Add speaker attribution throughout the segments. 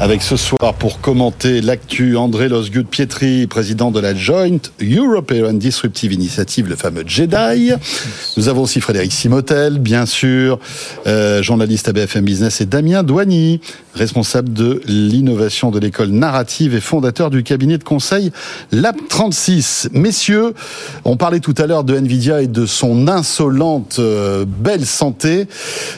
Speaker 1: Avec ce soir pour commenter l'actu, André Losgut Pietri, président de la Joint European Disruptive Initiative, le fameux JEDI. Nous avons aussi Frédéric Simotel, bien sûr, euh, journaliste à BFM Business, et Damien Douany, responsable de l'innovation de l'école narrative et fondateur du cabinet de conseil Lab 36. Messieurs, on parlait tout à l'heure de Nvidia et de son insolente euh, belle santé.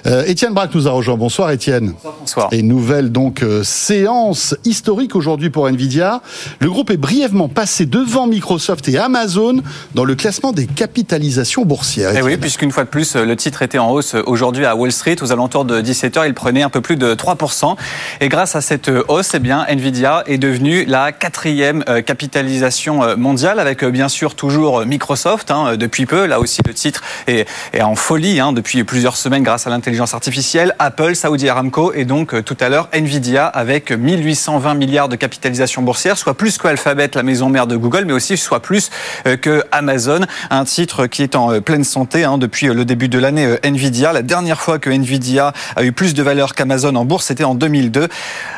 Speaker 1: Euh, Étienne Braque nous a rejoint. Bonsoir Étienne.
Speaker 2: Bonsoir.
Speaker 1: Et nouvelle donc séance historique aujourd'hui pour Nvidia. Le groupe est brièvement passé devant Microsoft et Amazon dans le classement des capitalisations boursières.
Speaker 2: Et Eh oui, puisqu'une fois de plus, le titre était en hausse aujourd'hui à Wall Street. Aux alentours de 17h, il prenait un peu plus de 3%. Et grâce à cette hausse, eh bien, Nvidia est devenue la quatrième euh, capitalisation euh, mondiale, avec euh, bien sûr toujours Microsoft hein, depuis peu. Là aussi, le titre est, en folie hein, depuis plusieurs semaines grâce à l'intelligence artificielle. Apple, Saudi Aramco et donc tout à l'heure Nvidia avec 1820 milliards de capitalisation boursière, soit plus que Alphabet, la maison mère de Google, mais aussi soit plus que Amazon. Un titre qui est en pleine santé hein, depuis le début de l'année Nvidia. La dernière fois que Nvidia a eu plus de valeur qu'Amazon en bourse, c'était en 2002.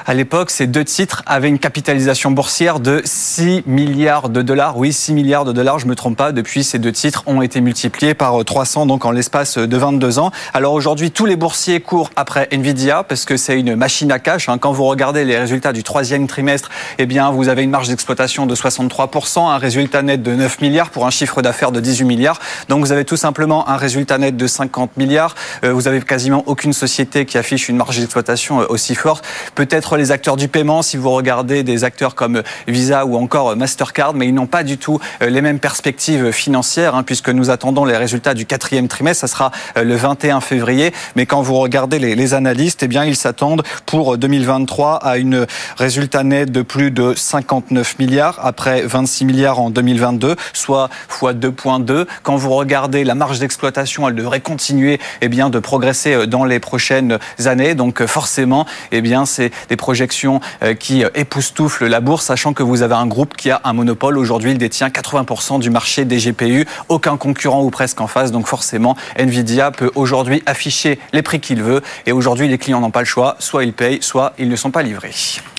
Speaker 2: À l'époque, ces deux titres avaient une capitalisation boursière de 6 milliards de dollars. Oui, 6 milliards de dollars, je me trompe pas. Depuis, ces deux titres ont été multipliés par 300 donc en l'espace de 22 ans. Alors aujourd'hui, tous les boursiers courent après Nvidia parce que c'est une machine à cash. Hein. Quand vous regardez les résultats du troisième trimestre, eh bien, vous avez une marge d'exploitation de 63%, un résultat net de 9 milliards pour un chiffre d'affaires de 18 milliards. Donc vous avez tout simplement un résultat net de 50 milliards. Euh, vous avez quasiment aucune société qui affiche une marge d'exploitation aussi forte. Peut-être les acteurs du paiement, si vous regardez des acteurs comme Visa ou encore Mastercard, mais ils n'ont pas du tout les mêmes perspectives financières, hein, puisque nous attendons les résultats du quatrième trimestre. Ça sera le 21 février. Mais quand vous regardez les, les analystes, eh bien, ils s'attendent pour 2023 à une résultat net de plus de 59 milliards après 26 milliards en 2022, soit fois 2.2. Quand vous regardez la marge d'exploitation, elle devrait continuer eh bien, de progresser dans les prochaines années. Donc forcément, eh bien, c'est des projections qui époustouflent la bourse, sachant que vous avez un groupe qui a un monopole. Aujourd'hui, il détient 80% du marché des GPU, aucun concurrent ou presque en face. Donc forcément, Nvidia peut aujourd'hui afficher les prix qu'il veut. Et aujourd'hui, les clients n'ont pas le choix. Soit ils payent, soit ils ne sont pas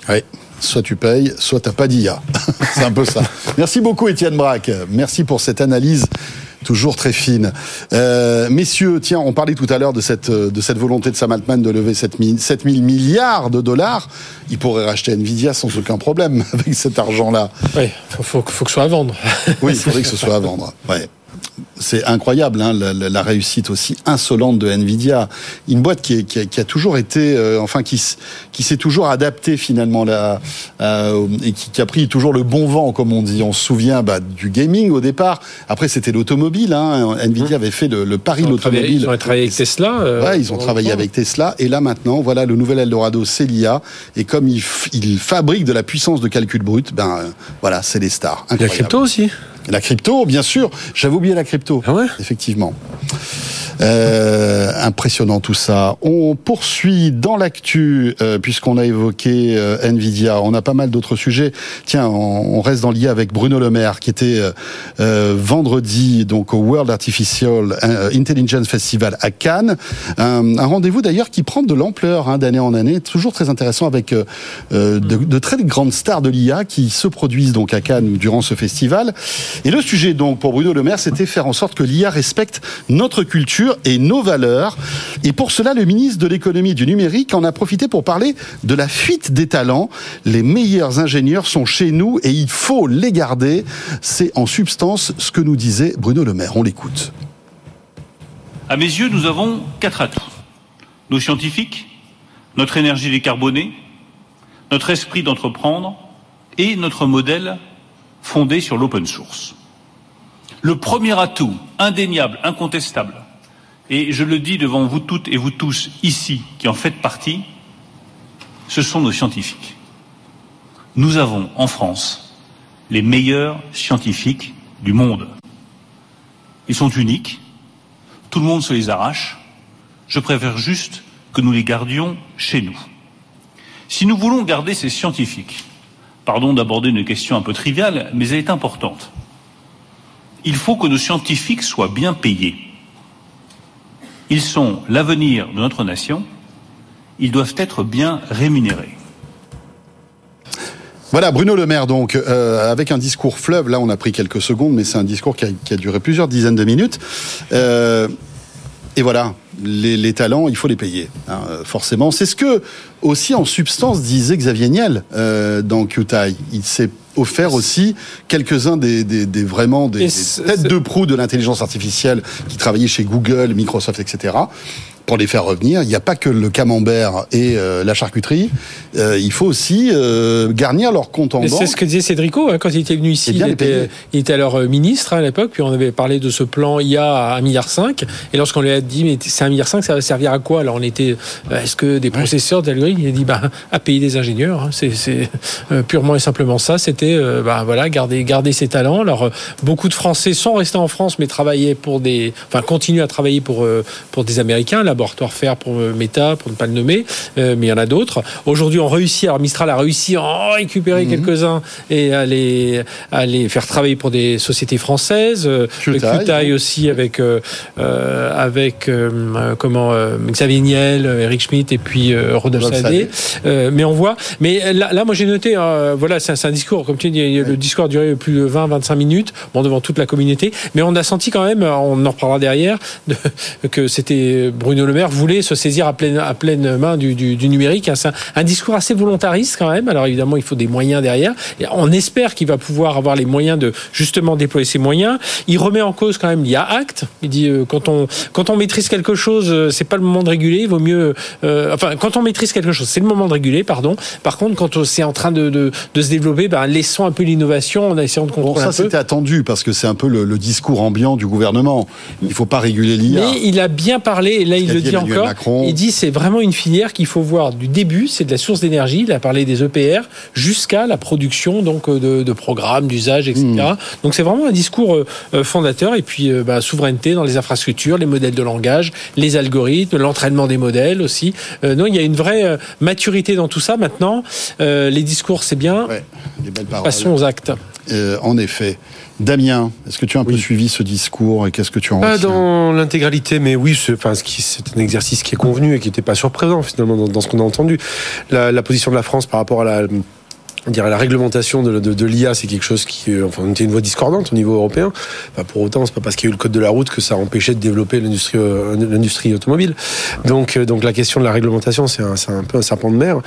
Speaker 1: Oui. Soit tu payes, soit t'as pas d'IA. C'est un peu ça. Merci beaucoup, Étienne Braque. Merci pour cette analyse toujours très fine. Euh, messieurs, tiens, on parlait tout à l'heure de cette, de cette volonté de Sam Altman de lever 7 000, 7 000 milliards de dollars. Il pourrait racheter Nvidia sans aucun problème avec cet argent-là.
Speaker 3: Oui, faut, faut, faut que ce soit à vendre.
Speaker 1: oui, il faudrait que ce soit à vendre. Ouais c'est incroyable, hein, la, la, réussite aussi insolente de Nvidia. Une boîte qui, est, qui, a, qui a, toujours été, euh, enfin, qui, qui s'est toujours adaptée finalement là, euh, et qui, qui, a pris toujours le bon vent, comme on dit. On se souvient bah, du gaming au départ. Après, c'était l'automobile. Hein. Nvidia avait fait le, le pari de l'automobile.
Speaker 3: Ils ont travaillé avec Tesla.
Speaker 1: Euh, ouais, ils ont travaillé avec Tesla. Et là maintenant, voilà, le nouvel Eldorado, c'est l'IA. Et comme ils il fabriquent de la puissance de calcul brut, ben euh, voilà, c'est les stars.
Speaker 3: Il y a crypto aussi.
Speaker 1: La crypto, bien sûr. J'avais oublié la crypto.
Speaker 3: Ah ouais?
Speaker 1: Effectivement. Euh, impressionnant tout ça. On poursuit dans l'actu, euh, puisqu'on a évoqué euh, Nvidia. On a pas mal d'autres sujets. Tiens, on, on reste dans l'IA avec Bruno Le Maire, qui était euh, vendredi donc au World Artificial Intelligence Festival à Cannes. Un, un rendez-vous d'ailleurs qui prend de l'ampleur hein, d'année en année. Toujours très intéressant avec de, de, très grandes stars de l'IA qui se produisent donc à Cannes durant ce festival. Et le sujet donc pour Bruno Le Maire, c'était faire en sorte que l'IA respecte notre culture et nos valeurs. Et pour cela, le ministre de l'économie et du numérique en a profité pour parler de la fuite des talents. Les meilleurs ingénieurs sont chez nous et il faut les garder. C'est en substance ce que nous disait Bruno Le Maire. On l'écoute.
Speaker 4: À mes yeux, nous avons quatre atouts. Nos scientifiques, notre énergie décarbonée, notre esprit d'entreprendre et notre modèle fondé sur l'open source. Le premier atout, indéniable, incontestable, et je le dis devant vous toutes et vous tous ici qui en faites partie, ce sont nos scientifiques. Nous avons en France les meilleurs scientifiques du monde. Ils sont uniques, tout le monde se les arrache, je préfère juste que nous les gardions chez nous. Si nous voulons garder ces scientifiques, pardon d'aborder une question un peu triviale, mais elle est importante, il faut que nos scientifiques soient bien payés. Ils sont l'avenir de notre nation. Ils doivent être bien rémunérés.
Speaker 1: Voilà, Bruno Le Maire, donc, euh, avec un discours fleuve, là on a pris quelques secondes, mais c'est un discours qui a, duré plusieurs dizaines de minutes. Euh, et voilà, les, les, talents, il faut les payer, hein, forcément. C'est ce que, aussi en substance, disait Xavier Niel euh, dans QTI. Il s'est offert aussi quelques-uns des, des, des, vraiment des, des têtes de proue de l'intelligence artificielle qui travaillaient chez Google, Microsoft, etc pour les faire revenir. Il n'y a pas que le camembert et euh, la charcuterie. Euh, il faut aussi euh, garnir leur compte en banque.
Speaker 3: C'est ce que disait Cédrico hein, quand il était venu ici. Il était, il, était, alors ministre hein, à l'époque, puis on avait parlé de ce plan IA à 1,5 milliard. Et lorsqu'on lui a dit, mais c'est 1,5 milliard, ça va servir à quoi? Alors on était, est-ce que des processeurs d'algorithmes? Il a dit, bah, à payer des ingénieurs. Hein, c'est purement et simplement ça. C'était, bah, voilà, garder, garder ses talents. Alors beaucoup de Français sont restés en France, mais travaillaient pour des, enfin, continuent à travailler pour, pour des Américains. Là, laboratoire faire pour Meta, pour ne pas le nommer, euh, mais il y en a d'autres. Aujourd'hui, on réussit, alors Mistral a réussi à en récupérer mmh. quelques-uns et à les, à les faire travailler pour des sociétés françaises. QTI aussi avec, euh, avec euh, comment, Xavier Niel, Eric Schmidt et puis Rodolphe Sadé. mais on voit, mais là, là moi j'ai noté, voilà, c'est un, discours, comme tu dis, le discours a duré plus de 20-25 minutes, bon, devant toute la communauté, mais on a senti quand même, on en reparlera derrière, de, que c'était Bruno Le Maire voulait se saisir à pleine, à pleine main du, du, du numérique. C'est un, un, discours assez volontariste quand même. Alors évidemment, il faut des moyens derrière. Et on espère qu'il va pouvoir avoir les moyens de justement déployer ces moyens. Il remet en cause quand même l'IA Act. Il dit euh, quand on quand on maîtrise quelque chose, euh, c'est pas le moment de réguler. Il vaut mieux. Euh, enfin, quand on maîtrise quelque chose, c'est le moment de réguler. Pardon. Par contre, quand c'est en train de, de, de, se développer, ben, laissons un peu l'innovation en essayant de contrôler
Speaker 1: bon, ça, c'était attendu parce que c'est un peu le, le, discours ambiant du gouvernement. Il faut pas réguler l'IA.
Speaker 3: Mais il a bien parlé. Et là, il le dit encore.
Speaker 1: Macron.
Speaker 3: Il dit c'est vraiment une filière qu'il faut voir du début, c'est de la source d'énergie. Il a parlé des EPR jusqu'à la production donc de, de programmes, d'usages, etc. Mmh. Donc c'est vraiment un discours euh, fondateur. Et puis euh, bah, souveraineté dans les infrastructures, les modèles de langage, les algorithmes, l'entraînement des modèles aussi. Euh, non, il y a une vraie euh, maturité dans tout ça. Maintenant, euh, les discours c'est bien.
Speaker 1: Ouais, les belles paroles.
Speaker 3: Passons aux actes.
Speaker 1: Euh, en effet. Damien, est-ce que tu as un oui. peu suivi ce discours et qu'est-ce que tu en
Speaker 5: Pas dans l'intégralité, mais oui, c'est enfin, un exercice qui est convenu et qui n'était pas surprenant finalement dans, dans ce qu'on a entendu. La, la, position de la France par rapport à la on dirait la réglementation de, de, de l'IA, c'est quelque chose qui, euh, enfin, était une voie discordante au niveau européen. Enfin, pour autant, c'est pas parce qu'il y a eu le code de la route que ça empêchait de développer l'industrie, euh, l'industrie automobile. Donc, euh, donc la question de la réglementation, c'est un, un, peu un serpent de mer.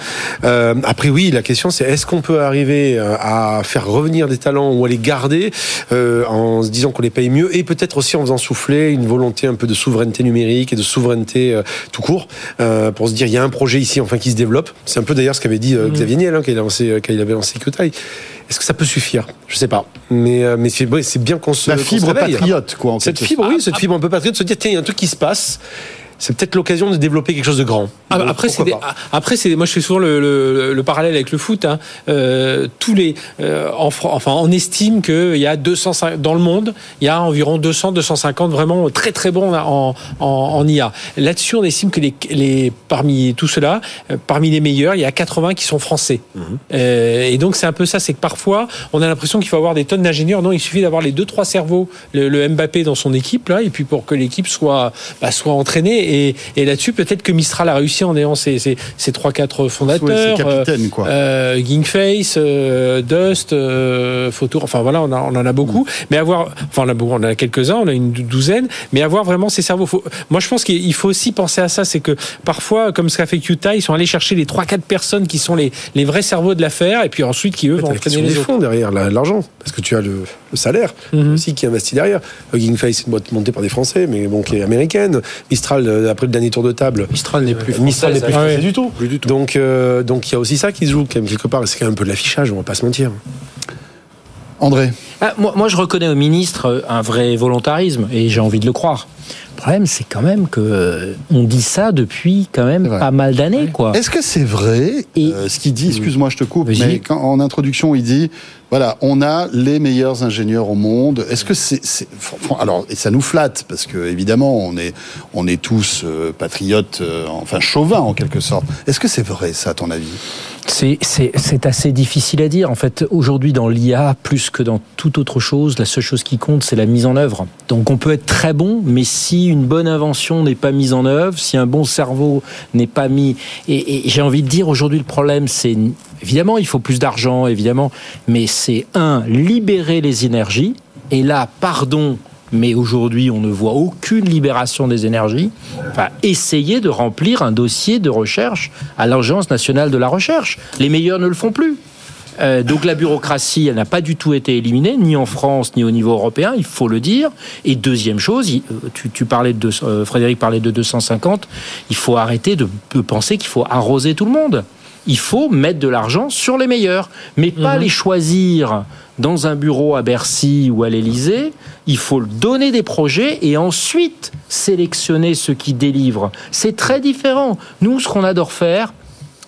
Speaker 5: Euh, après, oui, la question, c'est est-ce qu'on peut arriver à faire revenir des talents ou à les garder euh, en se disant qu'on les paye mieux et peut-être aussi en faisant souffler une volonté un peu de souveraineté numérique et de souveraineté euh, tout court pour se dire il y a un projet ici enfin qui se développe. C'est un peu d'ailleurs ce qu'avait dit mmh. Xavier Niel hein, il a lancé, quand il avait lancé QTI. Est-ce que ça peut suffire? Je sais pas. Mais, euh, mais c'est bien qu'on se.
Speaker 1: La fibre
Speaker 5: se
Speaker 1: patriote, quoi. En
Speaker 5: cette fibre, oui, cette fibre un peu patriote, se dire tiens, il y a un truc qui se passe c'est peut-être l'occasion de développer quelque chose de grand.
Speaker 3: Ah, après, c'est après, c'est moi je fais souvent le, le, le, parallèle avec le foot. Hein. Euh, tous les, euh, en, enfin, on estime qu'il y a 200 dans le monde, il y a environ 200, 250 vraiment très très bons en, en, en IA. Là-dessus, on estime que les, les parmi tout cela, euh, parmi les meilleurs, il y a 80 qui sont français. Mmh. Euh, et donc c'est un peu ça, c'est que parfois on a l'impression qu'il faut avoir des tonnes d'ingénieurs. Non, il suffit d'avoir les deux trois cerveaux, le, le, Mbappé dans son équipe là, et puis pour que l'équipe soit bah, soit entraînée et, et là-dessus, peut-être que Mistral a réussi en ayant ses, ses, ses 3-4 fondateurs.
Speaker 1: Oui, capitaines, quoi.
Speaker 3: Euh, Gingface, euh, Dust, euh, enfin voilà, on, a, on, en a beaucoup. Mm. Mais avoir, enfin on, a, on en a quelques-uns, on a une douzaine, mais avoir vraiment ces cerveaux. Faut, moi je pense qu'il faut aussi penser à ça, c'est que parfois, comme ce qu'a fait QTA, ils sont allés chercher les 3-4 personnes qui sont les, les vrais cerveaux de l'affaire, et puis ensuite qui eux vont entraîner les,
Speaker 5: les fonds derrière l'argent, parce que tu as le, le salaire -hmm. aussi qui investit derrière. Gingface, c'est une boîte montée par des Français, mais bon, qui est américaine. Mistral, après le dernier tour de table.
Speaker 3: Mistral n'est plus
Speaker 5: Mistral n'est plus
Speaker 3: ah
Speaker 5: du tout. Plus du tout. Donc, euh, donc il y a aussi ça qui se joue quelque part. C'est quand même un peu de l'affichage, on va pas se mentir.
Speaker 1: André.
Speaker 6: Ah, moi, moi, je reconnais au ministre un vrai volontarisme et j'ai envie de le croire. Le problème, c'est quand même que on dit ça depuis quand même pas mal d'années, quoi.
Speaker 1: Est-ce que c'est vrai et... euh, ce qu'il dit Excuse-moi, je te coupe, mais quand, en introduction, il dit voilà, on a les meilleurs ingénieurs au monde. Est-ce que c'est, alors et ça nous flatte parce que évidemment on est on est tous euh, patriotes, euh, enfin chauvins en quelque sorte. Est-ce que c'est vrai ça à ton avis?
Speaker 6: C'est, c'est, c'est assez difficile à dire. En fait, aujourd'hui, dans l'IA, plus que dans toute autre chose, la seule chose qui compte, c'est la mise en œuvre. Donc, on peut être très bon, mais si une bonne invention n'est pas mise en œuvre, si un bon cerveau n'est pas mis. Et, j'ai envie de dire aujourd'hui, le problème, c'est évidemment, il faut plus d'argent, évidemment, mais c'est un, libérer les énergies. Et là, pardon, mais aujourd'hui, on ne voit aucune libération des énergies. Enfin, essayer de remplir un dossier de recherche à l'Agence nationale de la recherche. Les meilleurs ne le font plus. Euh, donc la bureaucratie, elle n'a pas du tout été éliminée, ni en France, ni au niveau européen, il faut le dire. Et deuxième chose, euh, tu, parlais de, euh, Frédéric parlait de 250, il faut arrêter de, penser qu'il faut arroser tout le monde. Il faut mettre de l'argent sur les meilleurs, mais pas mhm. les choisir dans un bureau à Bercy ou à l'Élysée. Il faut donner des projets et ensuite sélectionner ceux qui délivrent. C'est très différent. Nous, ce qu'on adore faire,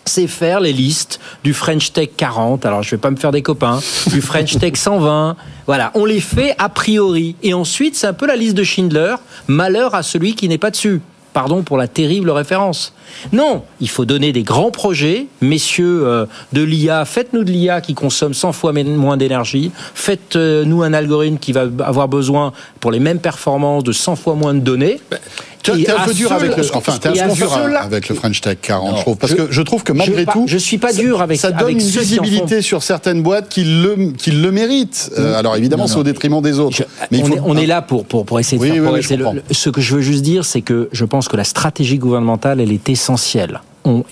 Speaker 6: c'est faire les listes du French Tech 40. Alors, je vais pas me faire des copains. Du French Tech 120. Voilà, on les fait a priori. Et ensuite, c'est un peu la liste de Schindler. Malheur à celui qui n'est pas dessus. Pardon pour la terrible référence. Non, il faut donner des grands projets. Messieurs euh, de l'IA, faites-nous de l'IA qui consomme 100 fois moins d'énergie. Faites-nous un algorithme qui va avoir besoin, pour les mêmes performances, de 100 fois moins de données.
Speaker 1: Bah, tu es un peu dur avec le, enfin, un peu dur avec le French Tech 40, je trouve, parce que je trouve que malgré tout,
Speaker 6: je suis pas dur avec
Speaker 1: ça donne une visibilité sur certaines boîtes qui le qui le méritent. Euh, alors évidemment, c'est au détriment des autres.
Speaker 6: mais on, est, on est, là pour pour pour essayer de faire. ce que je veux juste dire, c'est que je pense que la stratégie gouvernementale, elle est essentielle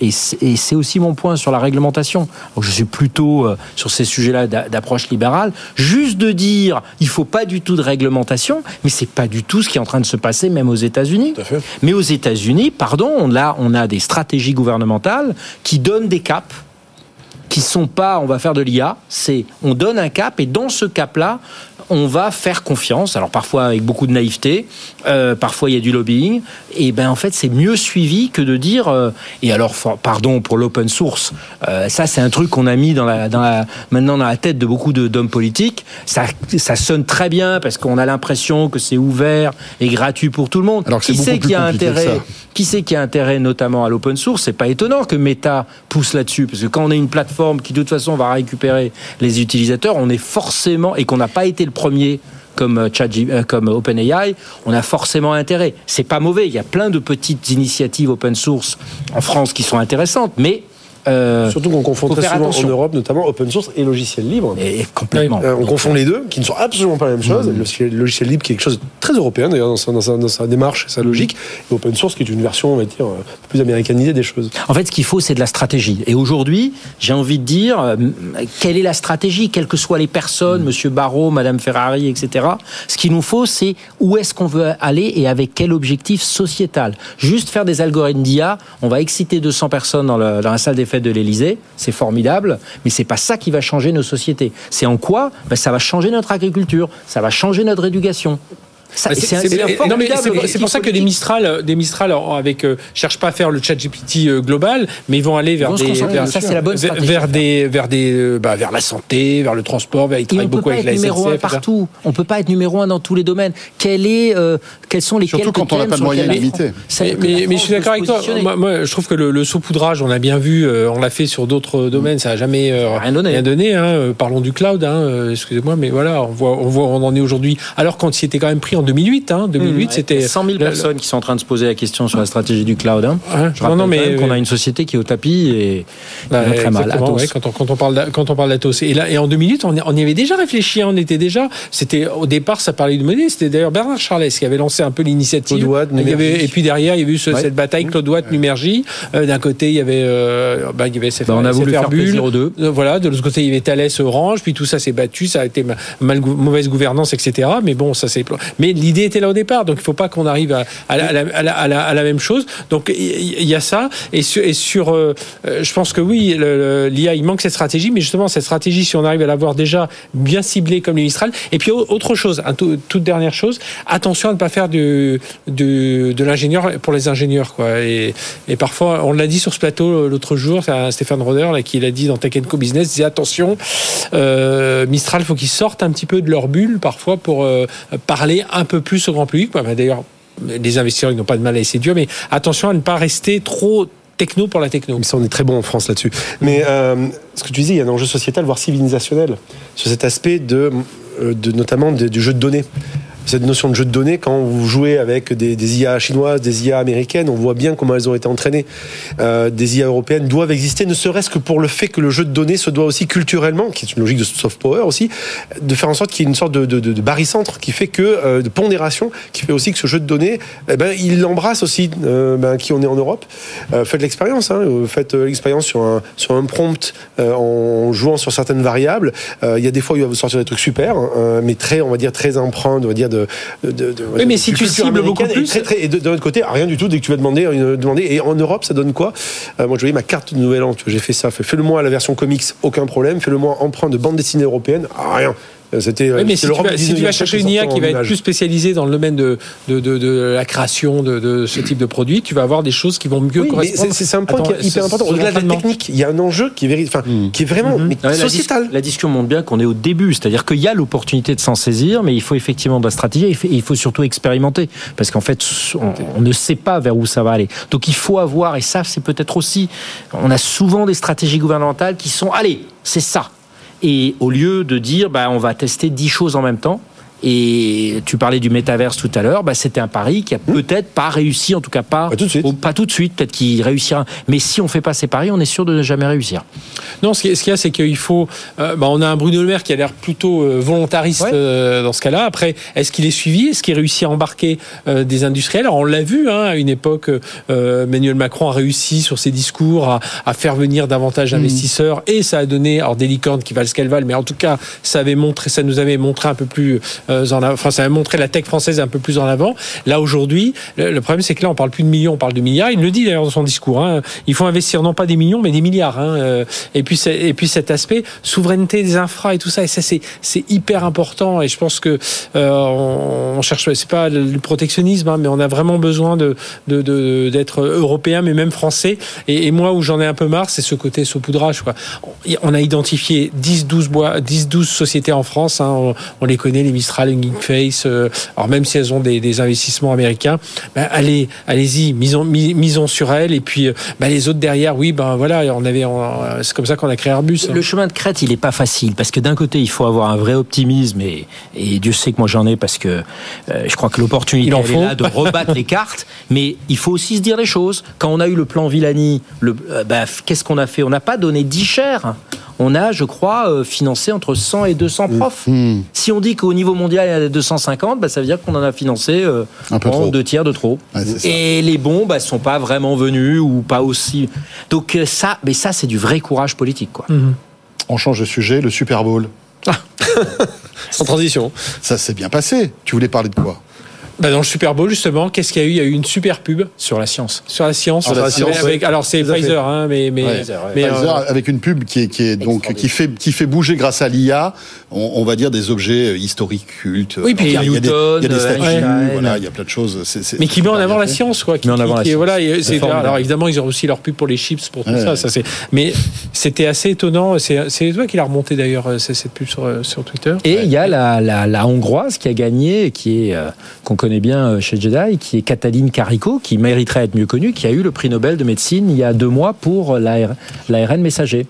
Speaker 6: et c'est aussi mon point sur la réglementation. je suis plutôt euh, sur ces sujets-là d'approche libérale. Juste de dire, il faut pas du tout de réglementation, mais c'est pas du tout ce qui est en train de se passer, même aux États-Unis. Mais aux États-Unis, pardon, là, on a des stratégies gouvernementales qui donnent des caps qui sont pas on va faire de l'IA, c'est on donne un cap et dans ce cap-là, on va faire confiance. Alors parfois avec beaucoup de naïveté, euh, parfois il y a du lobbying. Et ben en fait c'est mieux suivi que de dire. Euh, et alors pardon pour l'open source, euh, ça c'est un truc qu'on a mis dans la, dans la, maintenant dans la tête de beaucoup d'hommes politiques. Ça, ça sonne très bien parce qu'on a l'impression que c'est ouvert et gratuit pour tout le monde.
Speaker 1: Alors qui sait qui a intérêt
Speaker 6: Qui sait qui a intérêt notamment à l'open source? C'est pas étonnant que Meta pousse là-dessus parce que quand on est une plateforme qui de toute façon va récupérer les utilisateurs, on est forcément et qu'on n'a pas été le premier comme, euh, euh, comme OpenAI, on a forcément intérêt. C'est pas mauvais. Il y a plein de petites initiatives open source en France qui sont intéressantes, mais
Speaker 5: euh, Surtout qu'on confond très souvent en Europe, notamment open source et logiciel libre.
Speaker 6: Et complètement.
Speaker 5: on confond les deux, qui ne sont absolument pas la même chose. Mmh. Le logiciel libre, qui est quelque chose de très européen d'ailleurs dans sa, dans, sa, démarche, sa logique, et open source, qui est une version, on va dire, plus américanisée des choses.
Speaker 6: En fait, ce qu'il faut, c'est de la stratégie. Et aujourd'hui, j'ai envie de dire, euh, quelle est la stratégie, quelles que soient les personnes, mmh. Monsieur Barrault, Madame Ferrari, etc. Ce qu'il nous faut, c'est où est-ce qu'on veut aller et avec quel objectif sociétal. Juste faire des algorithmes d'IA, on va exciter 200 personnes dans, dans la salle des fêtes de l'Elysée, c'est formidable, mais c'est pas ça qui va changer nos sociétés. C'est en quoi? Ben, Ça va changer notre agriculture, ça va changer notre éducation.
Speaker 3: C'est pour ça que des Mistral, des Mistral avec euh, cherchent pas à faire le chat GPT euh, global, mais ils vont aller vers des vers,
Speaker 6: ça, la bonne
Speaker 3: vers des vers des euh, bah, vers la santé, vers le transport, vers, ils travaillent beaucoup avec la
Speaker 6: numéro un partout. On peut pas être numéro un dans tous les domaines. Quel est quels sont les
Speaker 1: surtout quand on n'a pas de moyens limités.
Speaker 3: Mais, mais, je suis d'accord avec toi. Moi, je trouve que le, saupoudrage, on a bien vu, on l'a fait sur d'autres domaines, ça a jamais rien donné. Rien donné hein. Parlons du cloud. Hein, excusez-moi, mais voilà, on voit on voit on en est aujourd'hui. Alors qu'on s'y était quand même pris en 2008. Hein, 2008, mmh. c'était
Speaker 6: 100 000 personnes qui sont en train de se poser la question sur la stratégie du cloud. Hein. Je non, non, mais qu'on a une société qui est au tapis et bah, très mal.
Speaker 3: quand, on, quand on parle quand on parle d'Atos. Et là, et en 2008, on, on y avait déjà réfléchi. Hein, on était déjà. C'était au départ, ça parlait de monnaie. C'était d'ailleurs Bernard Charles qui avait lancé un peu l'initiative. Et puis derrière, il y avait eu cette bataille Claude Watt, Numergy. Euh, d'un côté, il y avait, euh, bah, il y avait
Speaker 6: bah, on a voulu faire Bull,
Speaker 3: euh, voilà. De l'autre côté, il y avait Thales, Orange. Puis tout ça s'est battu. Ça a été mal, mauvaise gouvernance, etc. Mais bon, ça c'est. Mais l'idée était là au départ. Donc il ne faut pas qu'on arrive à, la, même chose. Donc il y, a ça. Et sur, euh, euh, je pense que oui, l'IA, il manque cette stratégie, mais justement cette stratégie, si on arrive à l'avoir déjà bien ciblée comme les Mistral. Et puis autre chose, toute dernière chose, attention à ne pas faire de, l'ingénieur pour les ingénieurs. Quoi. Et, parfois, on l'a dit sur ce plateau l'autre jour, c'est Stéphane Roder qui l'a dit dans Tech Co Business, disait attention, euh, Mistral, faut qu'ils sortent un petit peu de leur bulle parfois pour parler un peu plus au grand public. D'ailleurs, les investisseurs n'ont pas de mal à essayer dur, mais attention à ne pas rester trop techno pour la techno.
Speaker 5: Ça, on est très bon en France là-dessus. Mais euh, ce que tu disais, il y a un enjeu sociétal, voire civilisationnel, sur cet aspect de, euh, de notamment du jeu de données. Cette notion de jeu de données. Quand vous jouez avec des, IA chinoises, des IA américaines, on voit bien comment elles ont été entraînées. Euh, des IA européennes doivent exister, ne serait-ce que pour le fait que le jeu de données se doit aussi culturellement, qui est une logique de soft power aussi, de faire en sorte qu'il y ait une sorte de, de, de, barycentre qui fait que, euh, de pondération, qui fait aussi que ce jeu de données, eh ben, il embrasse aussi euh, ben, qui on est en Europe. Faites l'expérience, hein, faites l'expérience sur un, sur un prompt en jouant sur certaines variables. Il y a des fois où il va vous sortir des trucs super, hein, mais très, on va dire, très empreints, on va dire, de. De, de
Speaker 3: oui, mais si tu cibles beaucoup plus.
Speaker 5: Et, très, très, et de, de l'autre côté, rien du tout dès que tu vas demander, demander. Et en Europe, ça donne quoi? Moi, je voyais ma carte de Nouvel An, j'ai fait ça. Fais-le moi à la version comics, aucun problème. Fais-le moi emprunt de bande dessinée européenne, rien.
Speaker 3: C'était. Oui, mais si tu, vas, si tu vas chercher une IA qui va être plus spécialisée dans le domaine de, de, de, de la création de, de, ce type de produit, tu vas avoir des choses qui vont mieux
Speaker 5: oui,
Speaker 3: correspondre.
Speaker 5: C'est un point Attends, qui est hyper important. Au-delà de la technique, il y a un enjeu qui est, enfin, mmh. qui est vraiment mmh. mais sociétal.
Speaker 6: La, la, discussion montre bien qu'on est au début, c'est-à-dire qu'il y a l'opportunité de s'en saisir, mais il faut effectivement de la stratégie et il faut surtout expérimenter, parce qu'en fait, on, on, ne sait pas vers où ça va aller. Donc il faut avoir, et ça, c'est peut-être aussi, on a souvent des stratégies gouvernementales qui sont, allez, c'est ça et au lieu de dire bah, on va tester 10 choses en même temps, et tu parlais du métaverse tout à l'heure, bah, c'était un pari qui a mmh. peut-être pas réussi, en tout cas pas,
Speaker 5: pas tout de suite.
Speaker 6: Au, pas tout de suite, peut-être qu'il réussira. Mais si on fait pas ces paris, on est sûr de ne jamais réussir.
Speaker 3: Non, ce qu'il y a, c'est qu'il faut. Euh, bah, on a un Bruno Le Maire qui a l'air plutôt euh, volontariste ouais. euh, dans ce cas-là. Après, est-ce qu'il est suivi? Est-ce qu'il réussit à embarquer euh, des industriels? Alors, on l'a vu hein, à une époque. euh, Emmanuel Macron a réussi sur ses discours à, à faire venir davantage d'investisseurs mmh. et ça a donné alors des licornes qui valent ce qu'elles valent, mais en tout cas, ça avait montré, ça nous avait montré un peu plus euh, en enfin ça a montré la tech française un peu plus en avant. Là aujourd'hui, le, problème c'est que là on parle plus de millions, on parle de milliards. Il le dit d'ailleurs dans son discours. Hein. Il faut investir non pas des millions mais des milliards. Hein. Et puis et puis cet aspect souveraineté des infras et tout ça et ça c'est hyper important et je pense que euh, on, cherche c'est pas le protectionnisme hein, mais on a vraiment besoin d'être européen mais même français et, moi où j'en ai un peu marre c'est ce côté saupoudrage. On a identifié 10 12 bois 10 12 sociétés en France on, on, les connaît les Mistral Face, euh, alors même si elles ont des, des investissements américains, ben allez, allez-y, misons, mis, misons sur elles. Et puis ben les autres derrière, oui, ben voilà, on avait, c'est comme ça qu'on a créé Airbus.
Speaker 6: Le chemin de crête, il est pas facile parce que d'un côté, il faut avoir un vrai optimisme et, et Dieu sait que moi j'en ai parce que euh, je crois que l'opportunité est là de rebattre les cartes. Mais il faut aussi se dire les choses. Quand on a eu le plan Villani, le, euh, ben, qu'est-ce qu'on a fait? On n'a pas donné 10 chers on a, je crois, euh, financé entre 100 et 200 profs. Mmh. Si on dit qu'au niveau mondial, il y a 250, bah, ça veut dire qu'on en a financé euh,
Speaker 1: un peu
Speaker 6: deux tiers de trop.
Speaker 1: Ouais,
Speaker 6: et les bons, bah, sont pas vraiment venus ou pas aussi. Donc euh, ça, mais ça, c'est du vrai courage politique, quoi.
Speaker 1: Mmh. On change de sujet, le Super Bowl.
Speaker 5: Ah. Sans transition.
Speaker 1: Ça s'est bien passé. Tu voulais parler de quoi?
Speaker 3: Bah dans le Super Bowl justement, qu'est-ce qu'il y a eu? Il y a eu une super pub
Speaker 6: sur la science.
Speaker 3: Sur la science.
Speaker 1: Sur la science.
Speaker 3: Avec, alors c'est Pfizer, hein, mais mais,
Speaker 1: ouais. mais Pfizer euh, avec une pub qui est qui est donc qui fait qui fait bouger grâce à l'IA, on, on, va dire des objets historiques cultes.
Speaker 6: Oui, puis il y, a,
Speaker 1: il y a des,
Speaker 6: Newton,
Speaker 1: il y a des statues, voilà, il y a plein de choses. C est, c est,
Speaker 3: mais qui met en avant la science, quoi. Qui,
Speaker 6: met en avant
Speaker 3: qui,
Speaker 6: la
Speaker 3: voilà,
Speaker 6: c'est
Speaker 3: alors évidemment ils ont aussi leur pub pour les chips pour tout ouais, ça. ça c'est. Mais c'était assez étonnant. C'est toi qui l'a remonté d'ailleurs cette pub sur sur Twitter.
Speaker 6: Et il y a la, la, la hongroise qui a gagné, qui est euh, qu'on connaît bien chez Jedi, qui est Cataline Carico, qui mériterait être mieux connue, qui a eu le prix Nobel de médecine il y a deux mois pour l'ARN messager.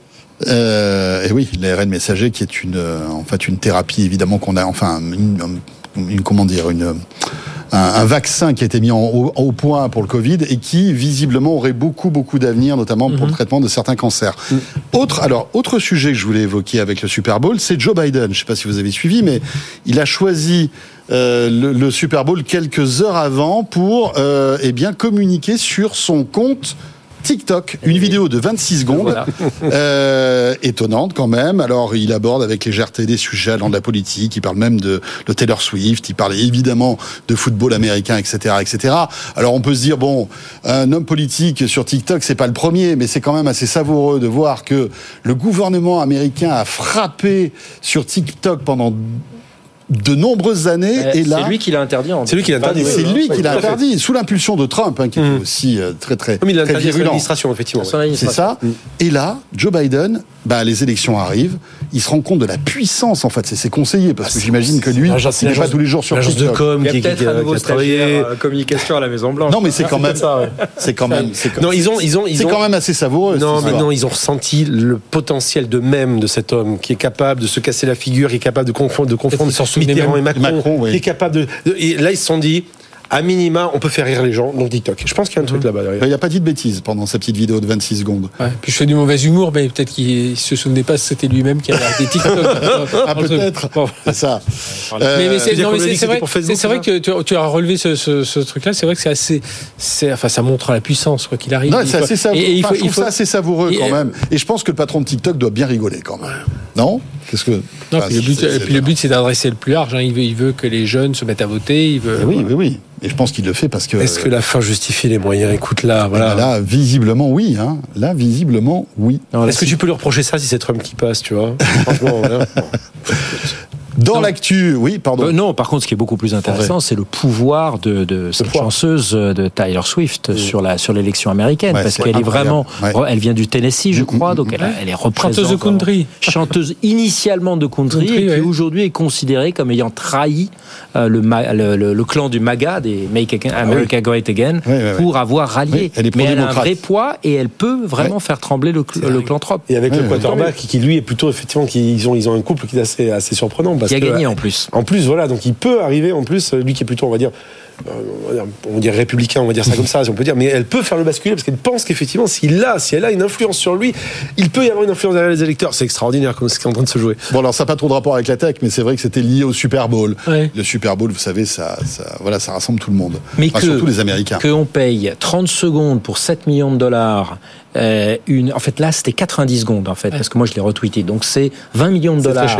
Speaker 1: Euh, et oui, l'ARN messager qui est une, en fait, une thérapie évidemment qu'on a, enfin, une, une, comment dire, une, un, un, vaccin qui a été mis en, au, au, point pour le Covid et qui visiblement aurait beaucoup beaucoup d'avenir, notamment pour mm -hmm. le traitement de certains cancers. Mm -hmm. Autre, alors autre sujet que je voulais évoquer avec le Super Bowl, c'est Joe Biden. Je ne sais pas si vous avez suivi, mais il a choisi euh, le, le, Super Bowl quelques heures avant pour euh, eh bien communiquer sur son compte TikTok, une vidéo de 26 secondes, voilà. euh, étonnante quand même. Alors, il aborde avec légèreté des sujets allant de la politique, il parle même de, de Taylor Swift, il parle évidemment de football américain, etc., etc. Alors, on peut se dire, bon, un homme politique sur TikTok, c'est pas le premier, mais c'est quand même assez savoureux de voir que le gouvernement américain a frappé sur TikTok pendant de nombreuses années.
Speaker 6: Euh,
Speaker 1: et là,
Speaker 6: c'est lui qui l'a interdit.
Speaker 1: C'est lui qui l'a interdit. C'est lui qui l'a interdit sous l'impulsion de Trump, hein, qui mmh. est aussi euh, très très,
Speaker 5: Comme il
Speaker 1: très
Speaker 5: virulent. L'administration, effectivement.
Speaker 1: Ouais. C'est ça. Mmh. Et là, Joe Biden, bah, les élections arrivent. Il se rend compte de la puissance, en fait, c'est ses conseillers, parce ah, que j'imagine que lui, il n'est pas tous les jours sur
Speaker 5: TikTok. de com
Speaker 6: il y a peut-être un nouveau
Speaker 5: travaillé
Speaker 6: communication à la Maison Blanche.
Speaker 1: Non, mais c'est quand même, c'est quand même,
Speaker 5: non, ils ont, ils ont,
Speaker 1: c'est quand même assez savoureux.
Speaker 5: Non, mais non, ils ont ressenti le potentiel de même de cet homme qui est capable de se casser la figure, qui est capable de confondre, de confondre Mitterrand et Macron, qui est capable de, Et là, ils se sont dit, à minima, on peut faire rire les gens dans TikTok. Je pense qu'il y a un truc mhm. là-bas derrière.
Speaker 1: Il n'a pas dit de bêtises pendant sa petite vidéo de 26 secondes.
Speaker 3: puis je fais du mauvais humour, mais peut-être qu'il se souvenait pas que c'était lui-même qui avait des TikTok.
Speaker 1: ah, peut-être. C'est ça.
Speaker 3: mais, c'est vrai, vrai, que tu, as relevé ce, truc-là. C'est vrai que c'est assez. Enfin, ça montre la puissance, quoi qu'il arrive.
Speaker 1: Non, c'est assez savoureux. Et, il faut, je trouve ça assez savoureux quand même. Et je pense que le patron de TikTok doit bien rigoler quand même. Non?
Speaker 3: Qu'est-ce que. Non, puis le but, c'est d'adresser le plus large. Hein. Il, veut, il veut que les jeunes se mettent à voter. Il veut,
Speaker 1: oui, oui, oui. Et je pense qu'il le fait parce que.
Speaker 5: Est-ce que la fin justifie les moyens? Écoute là, voilà.
Speaker 1: Là, visiblement oui. Hein. Là, visiblement oui.
Speaker 5: Est-ce que tu peux lui reprocher ça si c'est Trump qui passe, tu vois? Franchement.
Speaker 1: Dans l'actu, oui, pardon. Euh,
Speaker 6: non, par contre, ce qui est beaucoup plus intéressant, c'est le pouvoir de, de cette chanteuse de Taylor Swift sur la sur l'élection américaine, parce qu'elle est vraiment, elle vient du Tennessee, je crois, donc elle, elle est représentante.
Speaker 3: Chanteuse de country.
Speaker 6: Chanteuse initialement de country, et qui aujourd'hui est considérée comme ayant trahi euh, le, le, le, clan du MAGA, des Make ah America Great Again, pour avoir rallié. Elle Mais elle a un vrai poids et elle peut vraiment faire trembler le, clan Trump.
Speaker 5: Et avec le quarterback qui lui est plutôt effectivement, ils ont ils ont un couple qui est assez assez surprenant
Speaker 6: qui a gagné en plus.
Speaker 5: En plus, voilà, donc il peut arriver en plus, lui qui est plutôt, on va dire, on dirait républicain, on va dire ça comme ça, si on peut dire, mais elle peut faire le basculer parce qu'elle pense qu'effectivement, s'il a, si elle a une influence sur lui, il peut y avoir une influence derrière les électeurs. C'est extraordinaire comme ce qui est en train de se jouer.
Speaker 1: Bon, alors ça n'a pas trop de rapport avec la tech, mais c'est vrai que c'était lié au Super Bowl. Le Super Bowl, vous savez, ça, voilà, ça rassemble tout le monde.
Speaker 6: Mais que, surtout les Américains. Qu'on paye 30 secondes pour 7 millions de dollars. Euh, une, en fait, là, c'était 90 secondes, en fait, parce que moi, je l'ai retweeté. Donc, c'est 20 millions de dollars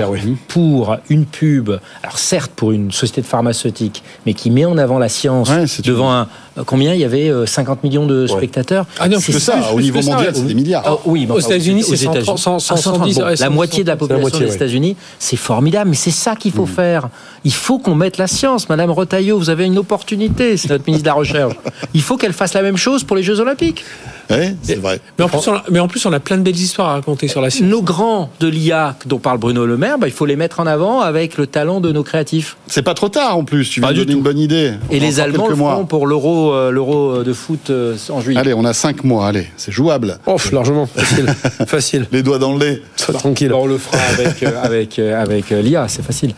Speaker 6: pour une pub. Alors, certes, pour une société de pharmaceutique, mais qui met en avant la science devant un. Combien il y avait 50 euh, millions de spectateurs
Speaker 1: Ah non, c'est ça. au niveau mondial, c'est des milliards.
Speaker 3: Ah, oui, aux États-Unis, c'est 110.
Speaker 6: La moitié de la population des États-Unis, c'est formidable, mais c'est ça qu'il faut mm. faire. Il faut qu'on mette la science. Madame Retailleau, vous avez une opportunité, c'est notre ministre de la Recherche. Il faut qu'elle fasse la même chose pour les Jeux Olympiques.
Speaker 1: Oui, c'est vrai.
Speaker 3: Mais en, plus, on a, mais en plus, on a plein de belles histoires à raconter sur la science.
Speaker 6: Nos grands de l'IA dont parle Bruno Le Maire, bah, il faut les mettre en avant avec le talent de nos créatifs.
Speaker 1: C'est pas trop tard en plus, tu viens de donner une bonne idée.
Speaker 6: Et les Allemands le feront pour l'euro euh, l'euro de foot euh, en juillet.
Speaker 1: Allez, on a 5 mois, allez, c'est jouable.
Speaker 5: Oh, largement, facile. facile.
Speaker 1: Les doigts dans le lait.
Speaker 5: Sois tranquille.
Speaker 6: on le fera avec, euh, avec, avec l'IA, c'est facile.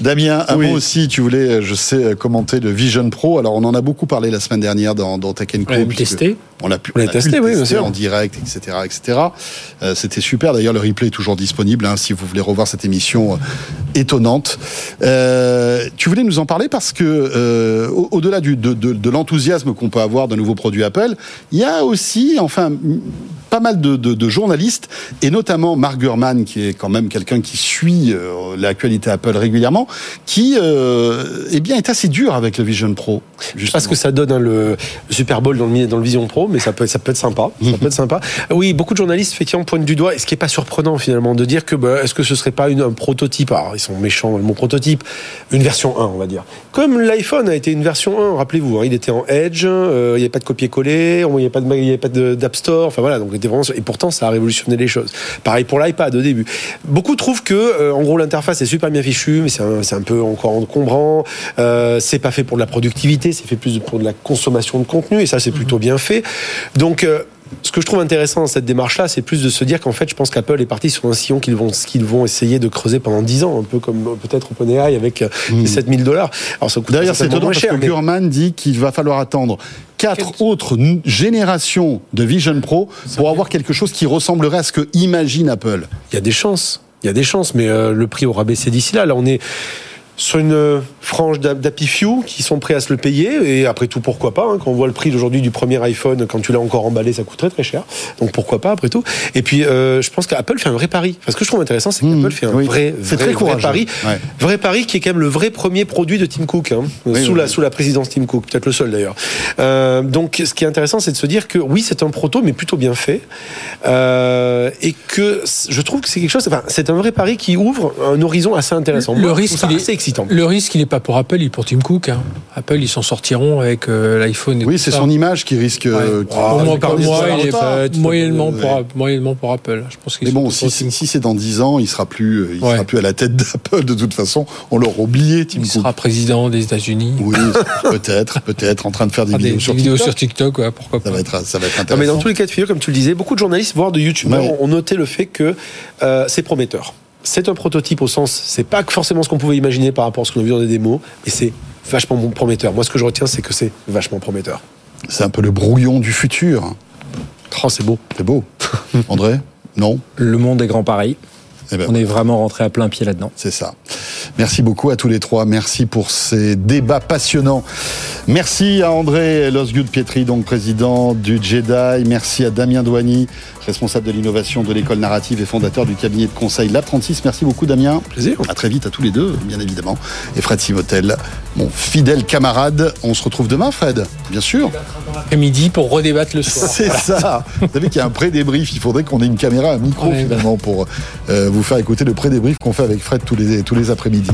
Speaker 1: Damien, un mot aussi, tu voulais, je sais, commenter le Vision Pro. Alors, on en a beaucoup parlé la semaine dernière dans, dans Tech
Speaker 3: Co. On l'a testé.
Speaker 1: On l'a pu, on, testé, oui, en direct, etc., etc. Euh, C'était super. D'ailleurs, le replay est toujours disponible hein, si vous voulez revoir cette émission euh, étonnante. Euh, tu voulais nous en parler parce que euh, au-delà de, de, de l'enthousiasme qu'on peut avoir d'un nouveau produit Apple, il y a aussi, enfin, pas mal de, de, journalistes, et notamment Mark Gurman, qui est quand même quelqu'un qui suit euh, l'actualité Apple régulièrement, qui euh, eh bien, est assez dur avec le Vision Pro.
Speaker 5: Parce que ça donne hein, le Super Bowl dans le, dans le Vision Pro, mais ça peut, ça peut être sympa. Ça peut être sympa. Oui, beaucoup de journalistes effectivement pointent du doigt, et ce qui est pas surprenant finalement, de dire que bah, est-ce que ce serait pas une, un prototype? Alors, ils sont méchants, mon prototype, une version 1, on va dire. Comme l'iPhone a été une version 1, rappelez-vous, hein, il était en Edge, euh, il n'y avait pas de copier-coller, il n'y avait pas d'App Store, enfin voilà, donc et pourtant ça a révolutionné les choses. Pareil pour l'iPad au début. Beaucoup trouvent que, euh, en gros, l'interface est super bien fichue, mais c'est un, un, peu encore encombrant. Euh, c'est pas fait pour de la productivité, c'est fait plus pour de la consommation de contenu, et ça c'est plutôt bien fait. Donc euh, ce que je trouve intéressant dans cette démarche-là, c'est plus de se dire qu'en fait, je pense qu'Apple est parti sur un sillon qu'ils vont, qu'ils vont essayer de creuser pendant 10 ans, un peu comme peut-être OpenAI avec euh, les 7000 dollars.
Speaker 1: D'ailleurs, c'est étonnant parce que Gurman dit qu'il va falloir attendre quatre autres générations de Vision Pro pour avoir quelque chose qui ressemblerait à ce que imagine Apple.
Speaker 5: Il y a des chances. Il y a des chances, mais euh, le prix aura baissé d'ici là. Là, on est sur une frange d'Happy Few qui sont prêts à se le payer. Et après tout, pourquoi pas hein, Quand on voit le prix d'aujourd'hui du premier iPhone, quand tu l'as encore emballé, ça coûte très très cher. Donc pourquoi pas après tout Et puis, euh, je pense qu'Apple fait un vrai pari. Parce que je trouve intéressant, c'est qu'Apple mmh, fait un vrai, vrai, très vrai pari. Vrai pari qui est quand même le vrai premier produit de Tim Cook, hein, sous, La, sous la présidence Tim Cook, peut-être le seul d'ailleurs. Euh, donc ce qui est intéressant, c'est de se dire que oui, c'est un proto, mais plutôt bien fait. Euh, et que je trouve que c'est quelque chose, enfin, c'est un vrai pari qui ouvre un horizon assez intéressant.
Speaker 3: Le risque, excitant. Le risque, il n'est pas pour Apple, il est pour Tim Cook. Hein. Apple, ils s'en sortiront avec euh, l'iPhone.
Speaker 1: Oui, c'est son image qui risque. Euh,
Speaker 3: pour moi, il est moyennement, pour, moyennement pour Apple. Je pense
Speaker 1: Mais bon, si, si c'est dans 10 ans, il sera plus, il sera plus à la tête d'Apple de toute façon. On l'aura oublié, Tim
Speaker 3: il
Speaker 1: Cook.
Speaker 3: Il sera président des États-Unis.
Speaker 1: Oui, peut-être, peut-être, en train de faire des, ah, vidéos, sur
Speaker 3: vidéos
Speaker 1: TikTok.
Speaker 3: sur TikTok. Ouais, pourquoi pas.
Speaker 1: Ça va être, ça va être intéressant.
Speaker 5: mais dans tous les cas de figure, comme tu le disais, beaucoup de journalistes, voire de YouTubeurs, ont noté le fait que euh, c'est prometteur c'est un prototype au sens, c'est pas forcément ce qu'on pouvait imaginer par rapport à ce qu'on a vu dans des démos, mais c'est vachement prometteur. Moi, ce que je retiens, c'est que c'est vachement prometteur.
Speaker 1: C'est un peu le brouillon du futur.
Speaker 5: Oh, c'est beau.
Speaker 1: C'est beau. André Non
Speaker 6: Le monde est grand pareil. Eh ben, On est vraiment rentré à plein pied là-dedans.
Speaker 1: C'est ça. Merci beaucoup à tous les trois. Merci pour ces débats passionnants. Merci à André Losgood Pietri, donc président du JEDI. Merci à Damien Douany, responsable de l'innovation de l'école narrative et fondateur du cabinet de conseil Lab 36. Merci beaucoup Damien.
Speaker 5: Plaisir.
Speaker 1: À très vite à tous les deux, bien évidemment. Et Fred Simotel, mon fidèle camarade. On se retrouve demain, Fred, bien sûr.
Speaker 3: Après-midi pour redébattre le soir.
Speaker 1: C'est ça. Vous savez qu'il y a un pré-débrief. Il faudrait qu'on ait une caméra, un micro finalement pour euh, vous faire écouter le pré-débrief qu'on fait avec Fred tous les, tous les après-midi.